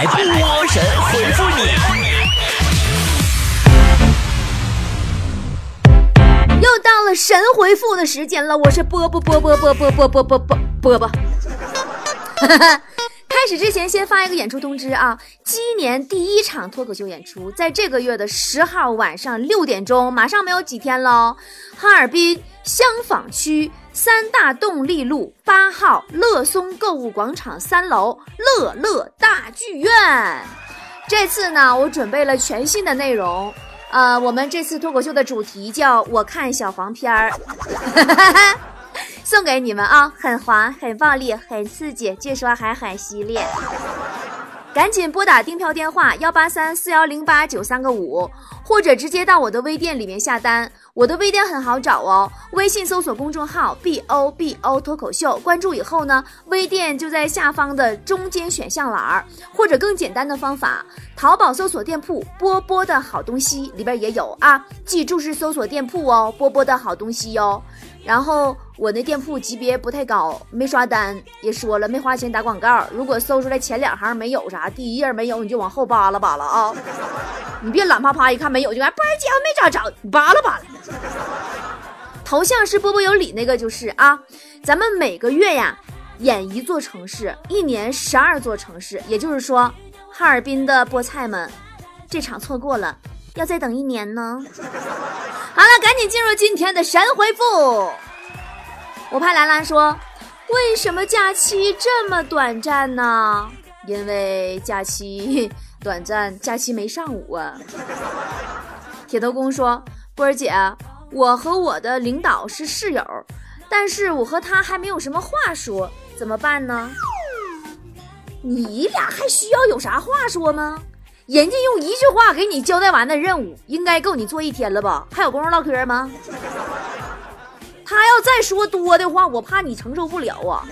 来，波神回复你。又到了神回复的时间了，我是波波波波波波波波波波波波。开始之前，先发一个演出通知啊！今年第一场脱口秀演出，在这个月的十号晚上六点钟，马上没有几天喽。哈尔滨香坊区三大动力路八号乐松购物广场三楼乐乐大剧院。这次呢，我准备了全新的内容。呃，我们这次脱口秀的主题叫“我看小黄片儿”。送给你们啊，很滑、很暴力、很刺激，据说还很犀利。赶紧拨打订票电话幺八三四幺零八九三个五，或者直接到我的微店里面下单。我的微店很好找哦，微信搜索公众号 B O B O 脱口秀，关注以后呢，微店就在下方的中间选项栏儿，或者更简单的方法，淘宝搜索店铺波波的好东西里边也有啊，记住是搜索店铺哦，波波的好东西哟。然后我那店铺级别不太高，没刷单，也说了没花钱打广告。如果搜出来前两行没有啥，第一页没有，你就往后扒拉扒拉啊！你别懒趴趴一看没有就哎，不是姐没找着，你扒拉扒拉。头像是波波有理那个就是啊，咱们每个月呀演一座城市，一年十二座城市，也就是说，哈尔滨的菠菜们，这场错过了，要再等一年呢。好了，赶紧进入今天的神回复。我怕兰兰说，为什么假期这么短暂呢？因为假期短暂，假期没上午啊。铁头功说，波儿姐，我和我的领导是室友，但是我和他还没有什么话说，怎么办呢？你俩还需要有啥话说吗？人家用一句话给你交代完的任务，应该够你做一天了吧？还有功夫唠嗑吗？他要再说多的话，我怕你承受不了啊。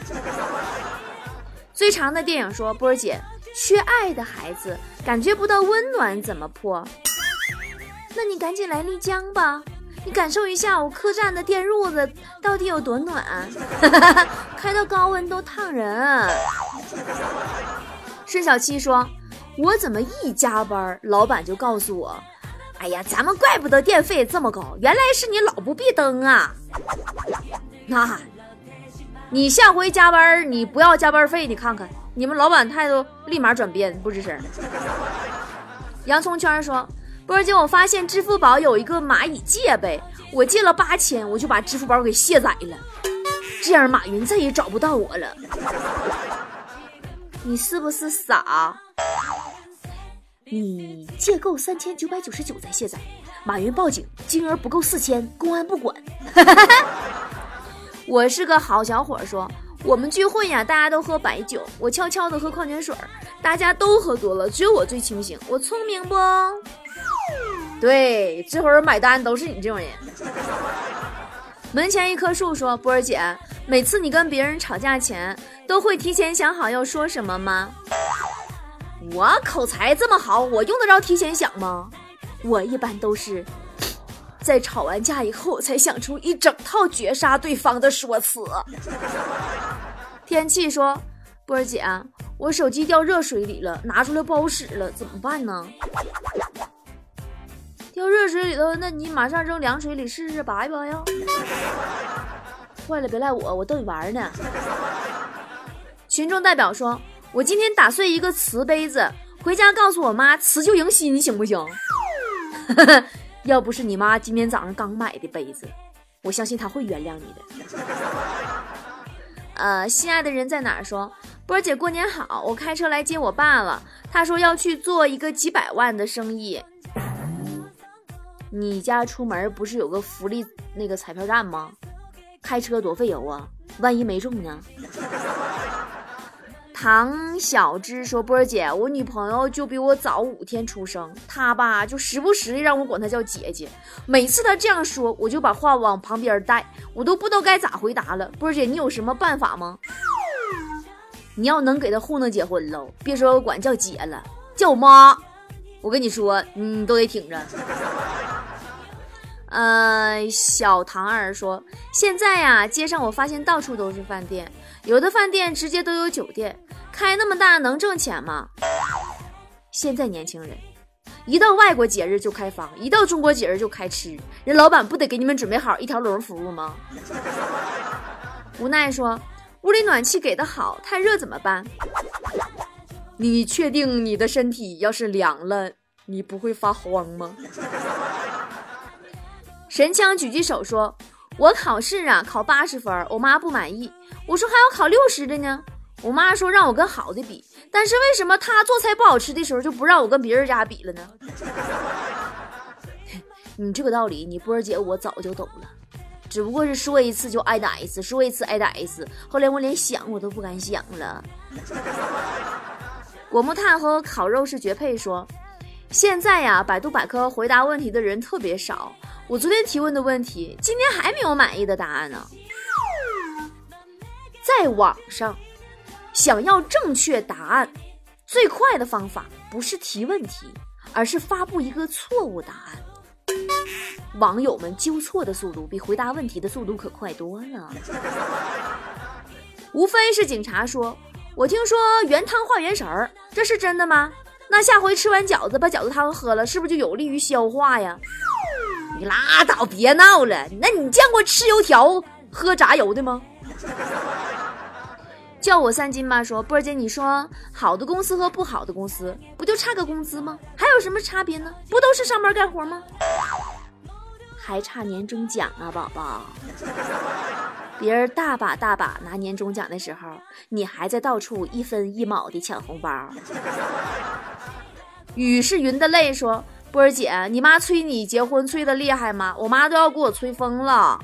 最长的电影说：“波儿姐，缺爱的孩子感觉不到温暖怎么破？那你赶紧来丽江吧，你感受一下我客栈的电褥子到底有多暖，开到高温都烫人。”孙小七说。我怎么一加班，老板就告诉我：“哎呀，咱们怪不得电费这么高，原来是你老不闭灯啊！”那，你下回加班，你不要加班费，你看看，你们老板态度立马转变，不吱声。洋葱圈说：“波儿姐，我发现支付宝有一个蚂蚁借呗，我借了八千，我就把支付宝给卸载了，这样马云再也找不到我了。你是不是傻？”你借够三千九百九十九再卸载，马云报警，金额不够四千，公安不管。我是个好小伙，说我们聚会呀，大家都喝白酒，我悄悄的喝矿泉水，大家都喝多了，只有我最清醒。我聪明不？对，这会儿买单都是你这种人。门前一棵树说：“波儿姐，每次你跟别人吵架前，都会提前想好要说什么吗？”我口才这么好，我用得着提前想吗？我一般都是在吵完架以后才想出一整套绝杀对方的说辞。天气说：“波儿姐，我手机掉热水里了，拿出来不好使了，怎么办呢？”掉热水里头，那你马上扔凉水里试试，拔一拔呀。坏了别赖我，我逗你玩呢。群众代表说。我今天打碎一个瓷杯子，回家告诉我妈，瓷就迎新，行不行？要不是你妈今天早上刚买的杯子，我相信她会原谅你的。呃，心爱的人在哪儿？说波儿姐过年好，我开车来接我爸了。他说要去做一个几百万的生意。你家出门不是有个福利那个彩票站吗？开车多费油啊，万一没中呢？唐小芝说：“波儿姐，我女朋友就比我早五天出生，她吧就时不时的让我管她叫姐姐。每次她这样说，我就把话往旁边带，我都不知道该咋回答了。波儿姐，你有什么办法吗？你要能给她糊弄结婚喽，别说我管叫姐了，叫妈。我跟你说，你都得挺着。”呃，小唐儿说：“现在呀，街上我发现到处都是饭店，有的饭店直接都有酒店。”开那么大能挣钱吗？现在年轻人一到外国节日就开房，一到中国节日就开吃，人老板不得给你们准备好一条龙服务吗？无奈说，屋里暖气给的好，太热怎么办？你确定你的身体要是凉了，你不会发慌吗？神枪举起手说：“我考试啊，考八十分，我妈不满意。我说还有考六十的呢。我妈说让我跟好的比，但是为什么她做菜不好吃的时候就不让我跟别人家比了呢？你这个道理，你波儿姐我早就懂了，只不过是说一次就挨打一次，说一次挨打一次。后来我连想我都不敢想了。”果木炭和烤肉是绝配。说现在呀，百度百科回答问题的人特别少。我昨天提问的问题，今天还没有满意的答案呢。在网上，想要正确答案，最快的方法不是提问题，而是发布一个错误答案。网友们纠错的速度比回答问题的速度可快多了。无非是警察说：“我听说原汤化原食儿，这是真的吗？那下回吃完饺子把饺子汤喝了，是不是就有利于消化呀？”你拉倒，别闹了。那你见过吃油条喝炸油的吗？叫我三金吧。说波儿姐，你说好的公司和不好的公司不就差个工资吗？还有什么差别呢？不都是上班干活吗？还差年终奖啊，宝宝。别人大把大把拿年终奖的时候，你还在到处一分一毛的抢红包。雨是云的泪说。波儿姐，你妈催你结婚催的厉害吗？我妈都要给我催疯了。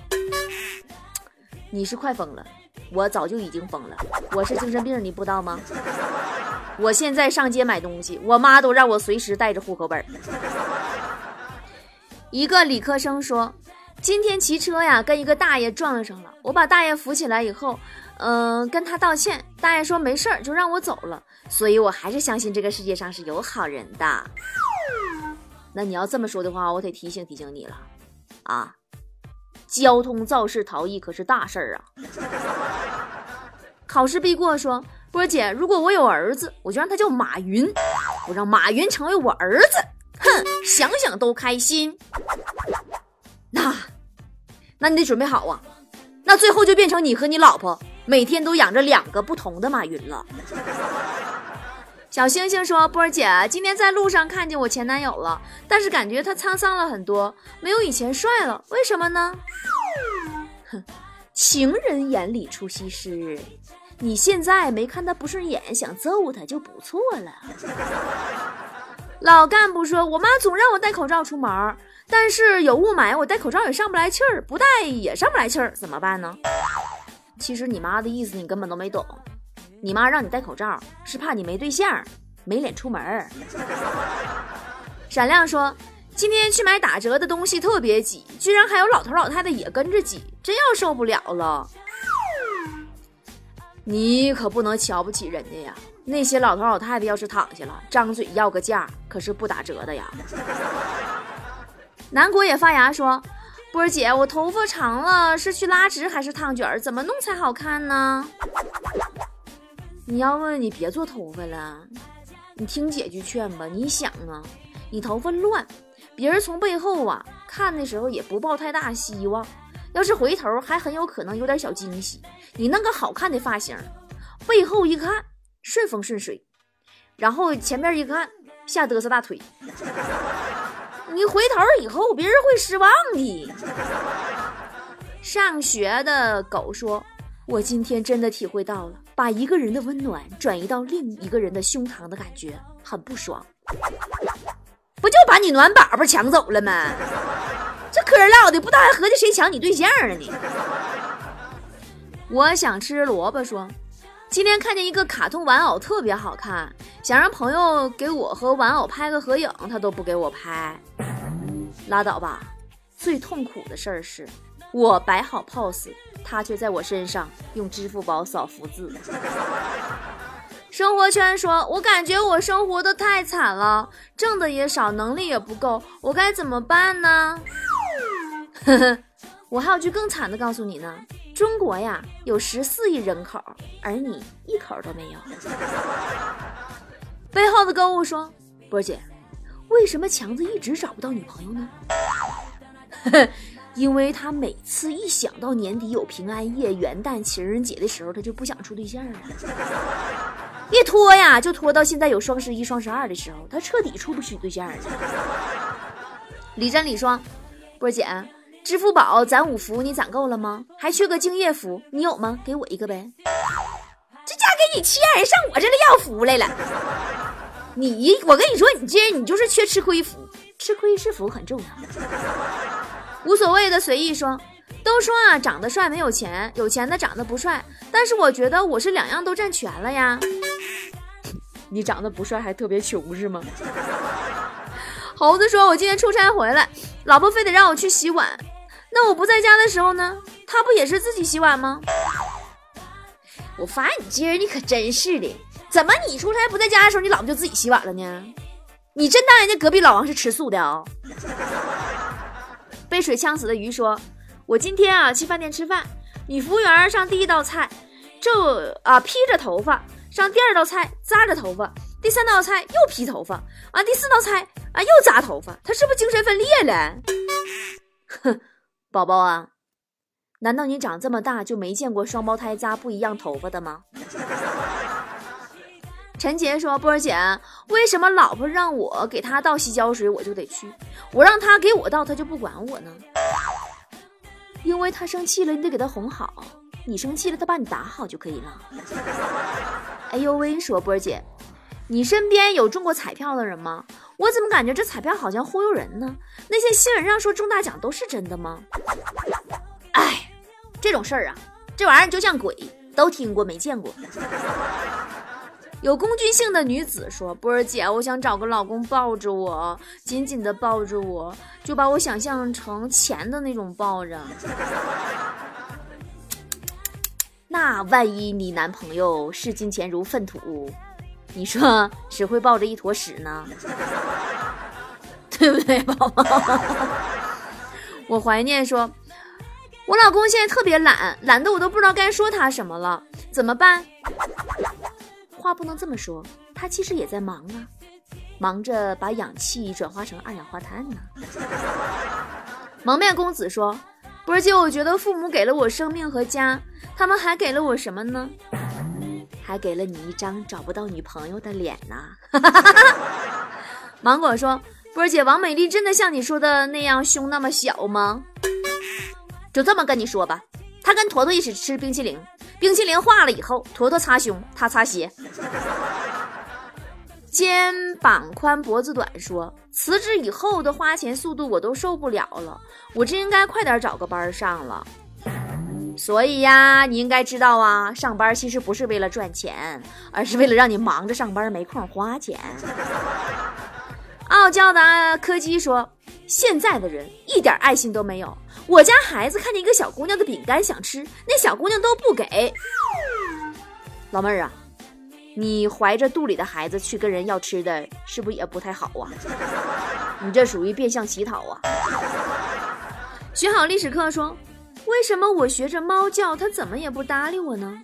你是快疯了，我早就已经疯了。我是精神病，你不知道吗？我现在上街买东西，我妈都让我随时带着户口本。一个理科生说，今天骑车呀，跟一个大爷撞上了。我把大爷扶起来以后，嗯，跟他道歉。大爷说没事儿，就让我走了。所以我还是相信这个世界上是有好人的。那你要这么说的话，我得提醒提醒你了，啊，交通肇事逃逸可是大事儿啊！考试必过，说波姐，如果我有儿子，我就让他叫马云，我让马云成为我儿子，哼，想想都开心。那，那你得准备好啊，那最后就变成你和你老婆每天都养着两个不同的马云了。小星星说：“波儿姐，今天在路上看见我前男友了，但是感觉他沧桑了很多，没有以前帅了，为什么呢？”哼，情人眼里出西施，你现在没看他不顺眼，想揍他就不错了。老干部说：“我妈总让我戴口罩出门，但是有雾霾，我戴口罩也上不来气儿，不戴也上不来气儿，怎么办呢？”其实你妈的意思你根本都没懂。你妈让你戴口罩，是怕你没对象，没脸出门。闪亮说，今天去买打折的东西特别挤，居然还有老头老太太也跟着挤，真要受不了了。你可不能瞧不起人家呀，那些老头老太太要是躺下了，张嘴要个价，可是不打折的呀。南国也发芽说，波儿姐，我头发长了，是去拉直还是烫卷？怎么弄才好看呢？你要问你别做头发了，你听姐句劝吧。你想啊，你头发乱，别人从背后啊看的时候也不抱太大希望。要是回头还很有可能有点小惊喜。你弄个好看的发型，背后一看顺风顺水，然后前面一看吓嘚瑟大腿，你回头以后别人会失望的。上学的狗说。我今天真的体会到了，把一个人的温暖转移到另一个人的胸膛的感觉，很不爽。不就把你暖宝宝抢走了吗？这嗑唠的，不知道还合计谁抢你对象了呢？我想吃萝卜，说今天看见一个卡通玩偶特别好看，想让朋友给我和玩偶拍个合影，他都不给我拍。拉倒吧，最痛苦的事儿是。我摆好 pose，他却在我身上用支付宝扫福字。生活圈说：“我感觉我生活的太惨了，挣的也少，能力也不够，我该怎么办呢？” 呵呵，我还有句更惨的告诉你呢：中国呀有十四亿人口，而你一口都没有。背后的购物说：“波姐，为什么强子一直找不到女朋友呢？呵 呵因为他每次一想到年底有平安夜、元旦、情人节的时候，他就不想处对象了。一拖呀，就拖到现在有双十一、双十二的时候，他彻底处不起对象了。李真李双，波姐，支付宝攒五福你攒够了吗？还缺个敬业福，你有吗？给我一个呗。这家给你欠，上我这里要福来了。你，我跟你说，你这人你就是缺吃亏福，吃亏是福很重要。无所谓的随意说，都说啊，长得帅没有钱，有钱的长得不帅。但是我觉得我是两样都占全了呀。你长得不帅还特别穷是吗？猴子说，我今天出差回来，老婆非得让我去洗碗。那我不在家的时候呢，他不也是自己洗碗吗？我发现你今儿你可真是的，怎么你出差不在家的时候，你老婆就自己洗碗了呢？你真当人家隔壁老王是吃素的啊？被水呛死的鱼说：“我今天啊去饭店吃饭，女服务员上第一道菜，就啊披着头发；上第二道菜扎着头发；第三道菜又披头发；啊第四道菜啊又扎头发。她是不是精神分裂了？哼，宝宝啊，难道你长这么大就没见过双胞胎扎不一样头发的吗？”陈杰说：“波儿姐，为什么老婆让我给她倒洗脚水，我就得去；我让她给我倒，她就不管我呢？因为她生气了，你得给她哄好；你生气了，她把你打好就可以了。”哎呦喂，说波儿姐，你身边有中过彩票的人吗？我怎么感觉这彩票好像忽悠人呢？那些新闻上说中大奖都是真的吗？哎，这种事儿啊，这玩意儿就像鬼，都听过没见过。有工具性的女子说：“波儿姐，我想找个老公抱着我，紧紧的抱着我，就把我想象成钱的那种抱着。那万一你男朋友视金钱如粪土，你说谁会抱着一坨屎呢？对不对，宝宝？我怀念说，我老公现在特别懒，懒得我都不知道该说他什么了，怎么办？”话不能这么说，他其实也在忙啊，忙着把氧气转化成二氧化碳呢。蒙面公子说：“波儿姐，我觉得父母给了我生命和家，他们还给了我什么呢？还给了你一张找不到女朋友的脸呐。”芒果说：“波儿姐，王美丽真的像你说的那样胸那么小吗？”就这么跟你说吧，她跟坨坨一起吃冰淇淋。冰淇淋化了以后，坨坨擦胸，他擦鞋。肩膀宽脖子短说，辞职以后的花钱速度我都受不了了，我真应该快点找个班上了。所以呀，你应该知道啊，上班其实不是为了赚钱，而是为了让你忙着上班没空花钱。傲娇的柯基说，现在的人一点爱心都没有。我家孩子看见一个小姑娘的饼干想吃，那小姑娘都不给。老妹儿啊，你怀着肚里的孩子去跟人要吃的，是不是也不太好啊？你这属于变相乞讨啊！学好历史课说，为什么我学着猫叫，它怎么也不搭理我呢？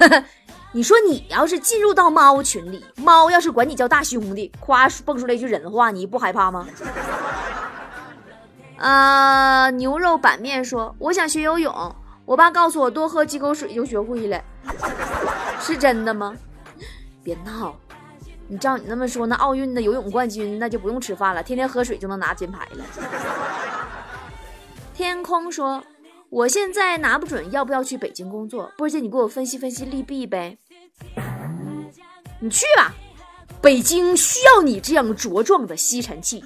你说你要是进入到猫群里，猫要是管你叫大兄弟，夸蹦出来一句人话，你不害怕吗？啊！牛肉板面说：“我想学游泳，我爸告诉我多喝几口水就学会了，是真的吗？”别闹！你照你那么说，那奥运的游泳冠军那就不用吃饭了，天天喝水就能拿金牌了。天空说：“我现在拿不准要不要去北京工作，波姐你给我分析分析利弊呗。”你去吧，北京需要你这样茁壮的吸尘器。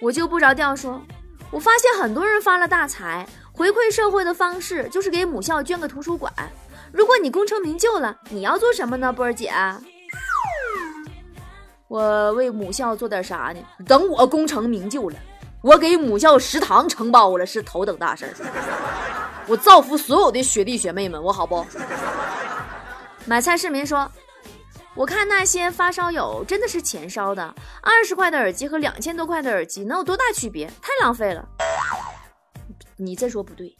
我就不着调说，我发现很多人发了大财，回馈社会的方式就是给母校捐个图书馆。如果你功成名就了，你要做什么呢，波儿姐？我为母校做点啥呢？等我功成名就了，我给母校食堂承包了是头等大事儿。我造福所有的学弟学妹们，我好不？买菜市民说。我看那些发烧友真的是钱烧的，二十块的耳机和两千多块的耳机能有多大区别？太浪费了！你这说不对，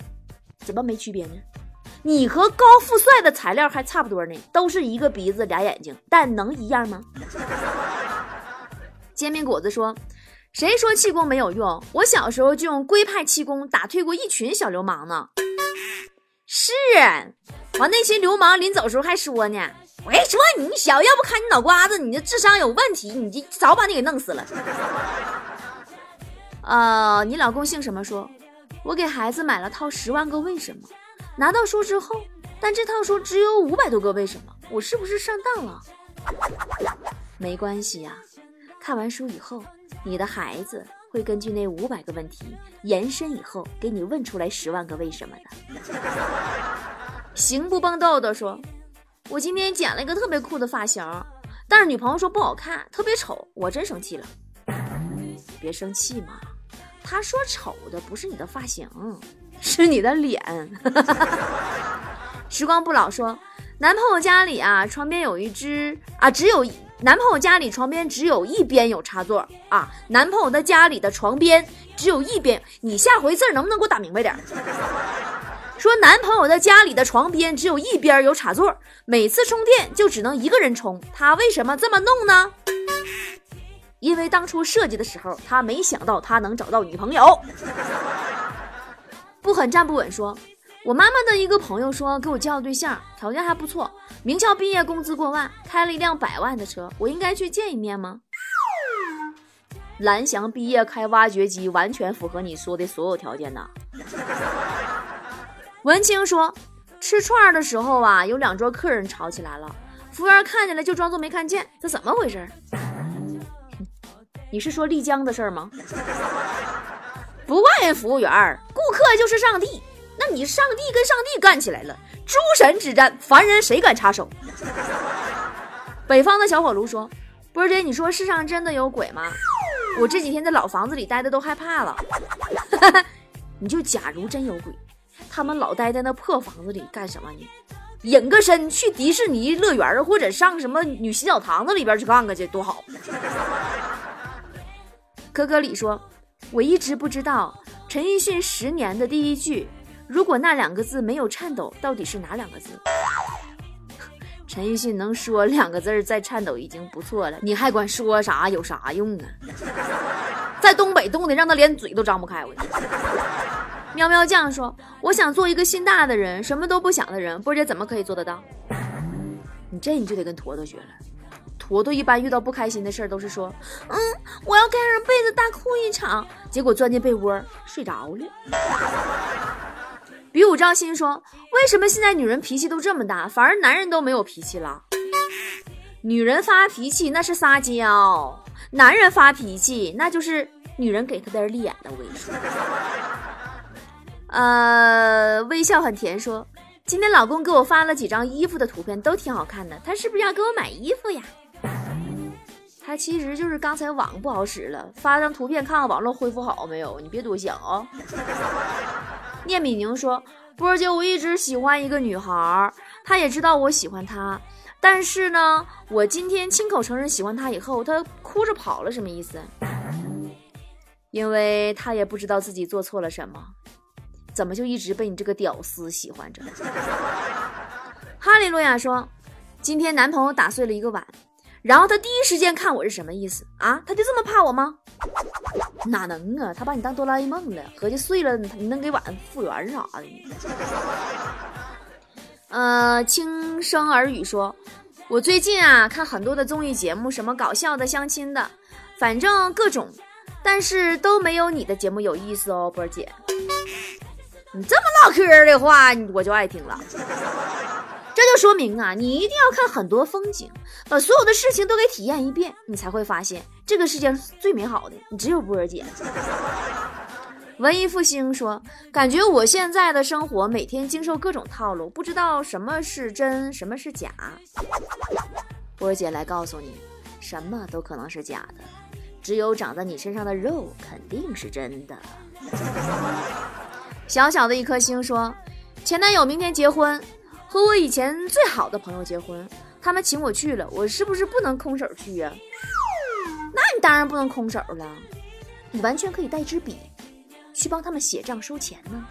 怎么没区别呢？你和高富帅的材料还差不多呢，都是一个鼻子俩眼睛，但能一样吗？煎饼果子说：“谁说气功没有用？我小时候就用龟派气功打退过一群小流氓呢。”是，完那些流氓临走时候还说呢：“我跟你说，你小要不看你脑瓜子，你的智商有问题，你这早把你给弄死了。”呃，你老公姓什么？说，我给孩子买了套《十万个为什么》，拿到书之后，但这套书只有五百多个为什么，我是不是上当了？没关系呀。看完书以后，你的孩子会根据那五百个问题延伸以后，给你问出来十万个为什么的。行不蹦豆豆说：“我今天剪了一个特别酷的发型，但是女朋友说不好看，特别丑，我真生气了。别生气嘛，她说丑的不是你的发型，是你的脸。”时光不老说：“男朋友家里啊，床边有一只啊，只有。”男朋友家里床边只有一边有插座啊！男朋友的家里的床边只有一边，你下回字能不能给我打明白点？说男朋友的家里的床边只有一边有插座，每次充电就只能一个人充，他为什么这么弄呢？因为当初设计的时候，他没想到他能找到女朋友。不狠站不稳说。我妈妈的一个朋友说给我介绍对象，条件还不错，名校毕业，工资过万，开了一辆百万的车，我应该去见一面吗？蓝翔毕业开挖掘机，完全符合你说的所有条件呐。文清说，吃串的时候啊，有两桌客人吵起来了，服务员看见了就装作没看见，这怎么回事？你是说丽江的事儿吗？不怪人服务员，顾客就是上帝。那你上帝跟上帝干起来了，诸神之战，凡人谁敢插手？北方的小火炉说：“波儿姐，你说世上真的有鬼吗？我这几天在老房子里待的都害怕了。你就假如真有鬼，他们老待在那破房子里干什么呢？隐个身去迪士尼乐园或者上什么女洗澡堂子里边去看看去，多好。”可可里说：“我一直不知道陈奕迅十年的第一句。”如果那两个字没有颤抖，到底是哪两个字？陈奕迅能说两个字儿再颤抖已经不错了，你还管说啥有啥用啊？在东北冻的让他连嘴都张不开。我喵喵酱说：“我想做一个心大的人，什么都不想的人。”波姐怎么可以做得到？你这你就得跟坨坨学了。坨坨一般遇到不开心的事儿都是说：“嗯，我要盖上被子大哭一场。”结果钻进被窝睡着了。比武招亲说：“为什么现在女人脾气都这么大，反而男人都没有脾气了？女人发脾气那是撒娇，男人发脾气那就是女人给他点脸了。”我跟你说，呃，微笑很甜说：“今天老公给我发了几张衣服的图片，都挺好看的。他是不是要给我买衣服呀？”他其实就是刚才网不好使了，发张图片看看网络恢复好没有？你别多想啊。聂敏宁说：“波儿姐，我一直喜欢一个女孩，她也知道我喜欢她，但是呢，我今天亲口承认喜欢她以后，她哭着跑了，什么意思？因为她也不知道自己做错了什么，怎么就一直被你这个屌丝喜欢着？” 哈利路亚说：“今天男朋友打碎了一个碗。”然后他第一时间看我是什么意思啊？他就这么怕我吗？哪能啊！他把你当哆啦 A 梦了，合计碎了你能给碗复原啥的？呃，轻声耳语说，我最近啊看很多的综艺节目，什么搞笑的、相亲的，反正各种，但是都没有你的节目有意思哦，波姐。你这么唠嗑的话，我就爱听了。这就说明啊，你一定要看很多风景，把所有的事情都给体验一遍，你才会发现这个世界上最美好的，你只有波儿姐。文艺复兴说，感觉我现在的生活每天经受各种套路，不知道什么是真，什么是假。波儿姐来告诉你，什么都可能是假的，只有长在你身上的肉肯定是真的。小小的一颗星说，前男友明天结婚。和我以前最好的朋友结婚，他们请我去了，我是不是不能空手去呀？那你当然不能空手了，你完全可以带支笔，去帮他们写账收钱呢。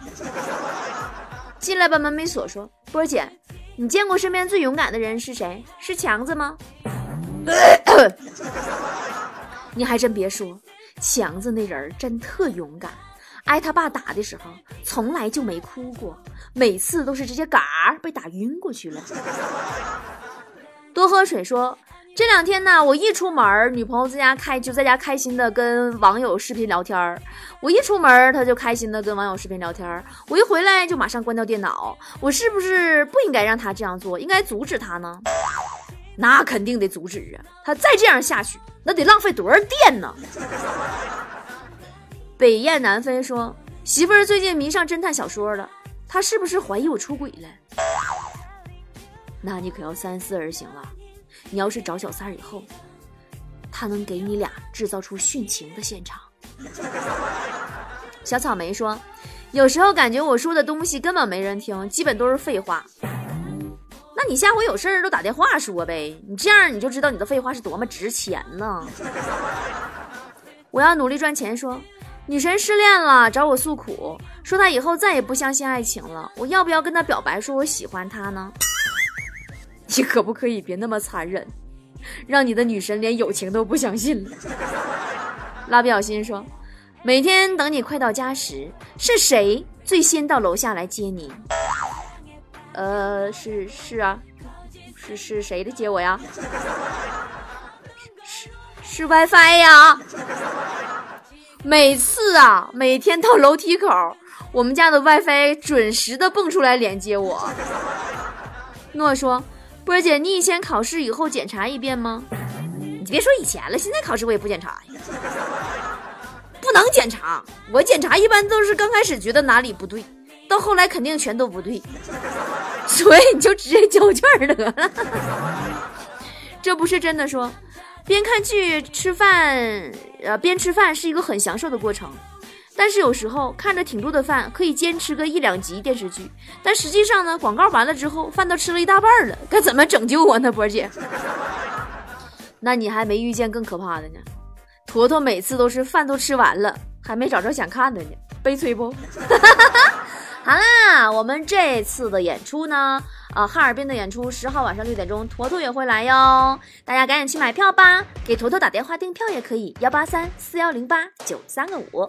进来吧门没锁，说：“波儿姐，你见过身边最勇敢的人是谁？是强子吗？” 你还真别说，强子那人真特勇敢。挨他爸打的时候，从来就没哭过，每次都是直接嘎被打晕过去了。多喝水说。这两天呢，我一出门，女朋友在家开就在家开心的跟网友视频聊天儿。我一出门，她就开心的跟网友视频聊天儿。我一回来就马上关掉电脑。我是不是不应该让她这样做？应该阻止她呢？那肯定得阻止啊！她再这样下去，那得浪费多少电呢？北雁南飞说，媳妇儿最近迷上侦探小说了，他是不是怀疑我出轨了？那你可要三思而行了。你要是找小三儿以后，他能给你俩制造出殉情的现场。小草莓说：“有时候感觉我说的东西根本没人听，基本都是废话。那你下回有事儿都打电话说呗，你这样你就知道你的废话是多么值钱呢。”我要努力赚钱。说女神失恋了，找我诉苦，说她以后再也不相信爱情了。我要不要跟她表白，说我喜欢她呢？你可不可以别那么残忍，让你的女神连友情都不相信了？蜡笔小新说：“每天等你快到家时，是谁最先到楼下来接你？”呃，是是啊，是是谁的接我呀？是是 WiFi 呀！每次啊，每天到楼梯口，我们家的 WiFi 准时的蹦出来连接我。诺说。波儿姐，你以前考试以后检查一遍吗？你别说以前了，现在考试我也不检查。不能检查，我检查一般都是刚开始觉得哪里不对，到后来肯定全都不对，所以你就直接交卷得了。这不是真的说，边看剧吃饭，呃，边吃饭是一个很享受的过程。但是有时候看着挺多的饭，可以坚持个一两集电视剧，但实际上呢，广告完了之后，饭都吃了一大半了，该怎么拯救我呢，波姐？那你还没遇见更可怕的呢？坨坨每次都是饭都吃完了，还没找着想看的呢，悲催不？好啦，我们这次的演出呢？呃，哈尔滨的演出十号晚上六点钟，坨坨也会来哟，大家赶紧去买票吧，给坨坨打电话订票也可以，幺八三四幺零八九三个五。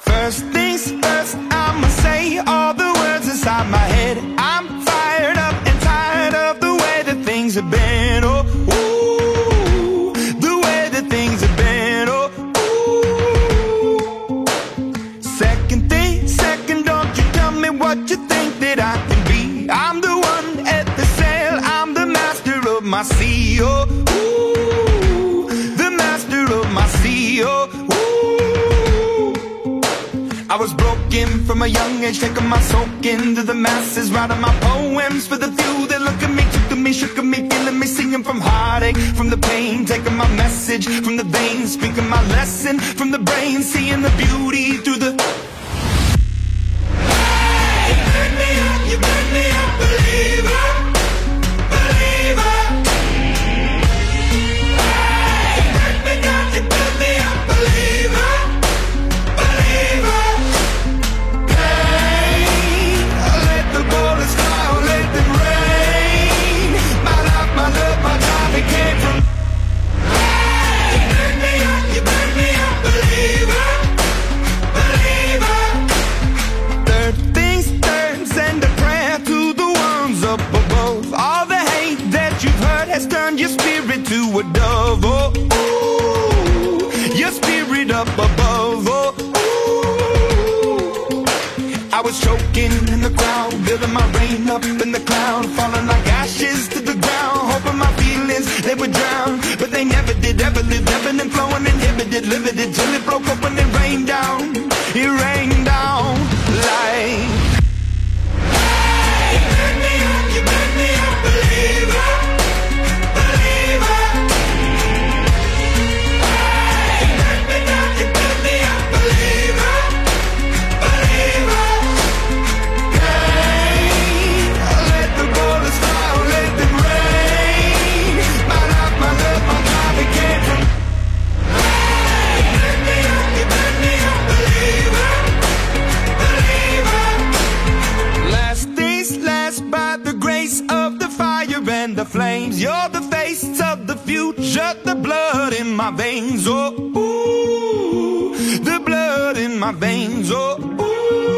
my veins, oh ooh.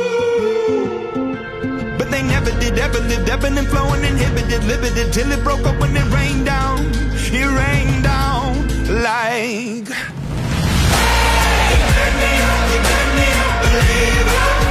But they never did, ever lived, ebbing and flowing, inhibited, limited, till it broke up when it rained down. It rained down like. Hey, you me up, you me up, believer.